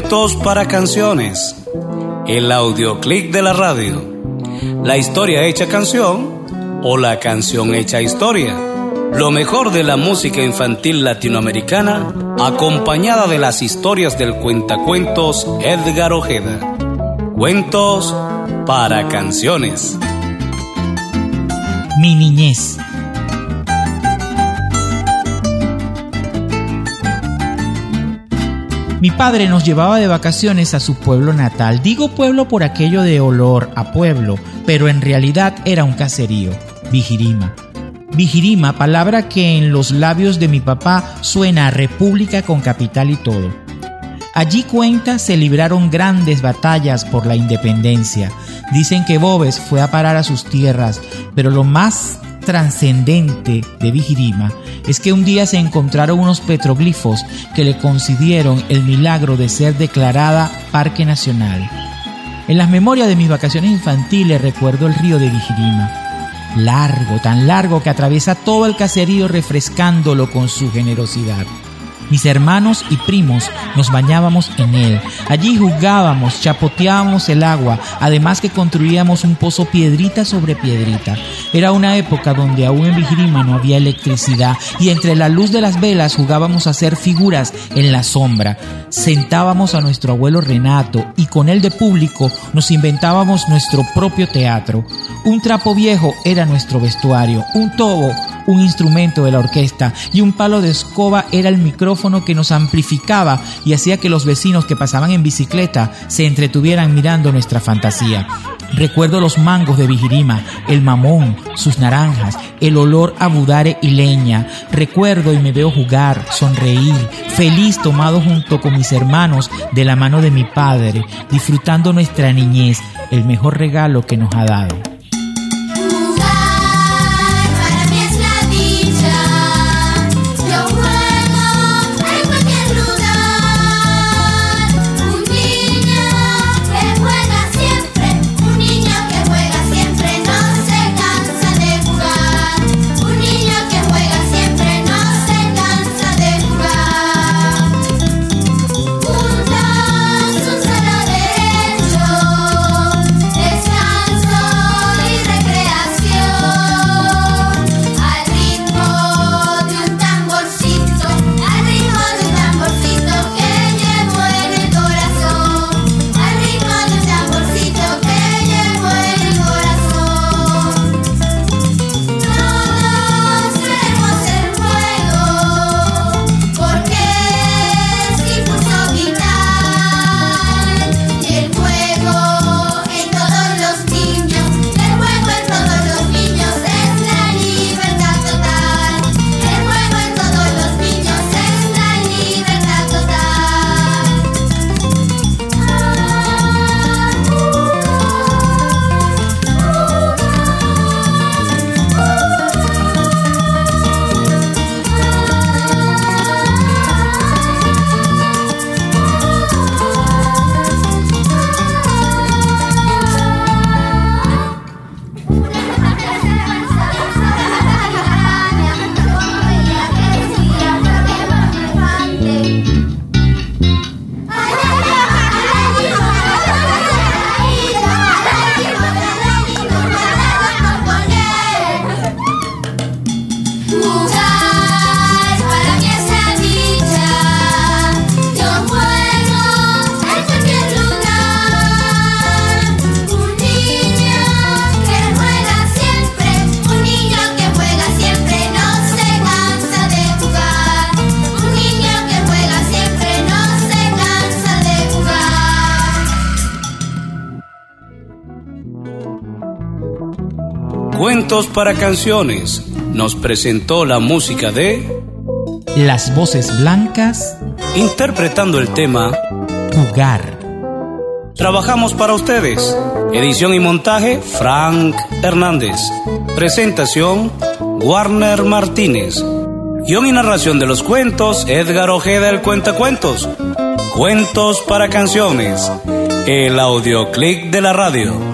Cuentos para canciones. El audioclick de la radio. La historia hecha canción o la canción hecha historia. Lo mejor de la música infantil latinoamericana acompañada de las historias del cuentacuentos Edgar Ojeda. Cuentos para canciones. Mi niñez. Mi padre nos llevaba de vacaciones a su pueblo natal. Digo pueblo por aquello de olor a pueblo, pero en realidad era un caserío, Vigirima. Vigirima, palabra que en los labios de mi papá suena a república con capital y todo. Allí cuenta se libraron grandes batallas por la independencia. Dicen que Bobes fue a parar a sus tierras, pero lo más trascendente de Vigirima es que un día se encontraron unos petroglifos que le concedieron el milagro de ser declarada Parque Nacional. En las memorias de mis vacaciones infantiles recuerdo el río de Vigirima, largo, tan largo que atraviesa todo el caserío refrescándolo con su generosidad. Mis hermanos y primos nos bañábamos en él. Allí jugábamos, chapoteábamos el agua, además que construíamos un pozo piedrita sobre piedrita. Era una época donde aún en Vigirima no había electricidad y entre la luz de las velas jugábamos a hacer figuras en la sombra. Sentábamos a nuestro abuelo Renato y con él de público nos inventábamos nuestro propio teatro. Un trapo viejo era nuestro vestuario, un tobo un instrumento de la orquesta y un palo de escoba era el micrófono que nos amplificaba y hacía que los vecinos que pasaban en bicicleta se entretuvieran mirando nuestra fantasía. Recuerdo los mangos de Vigirima, el mamón, sus naranjas, el olor a budare y leña. Recuerdo y me veo jugar, sonreír, feliz tomado junto con mis hermanos de la mano de mi padre, disfrutando nuestra niñez, el mejor regalo que nos ha dado. Cuentos para canciones. Nos presentó la música de Las voces blancas interpretando el tema Jugar. Trabajamos para ustedes. Edición y montaje Frank Hernández. Presentación Warner Martínez. Guión y narración de los cuentos Edgar Ojeda el Cuentacuentos. Cuentos para canciones. El audioclick de la radio.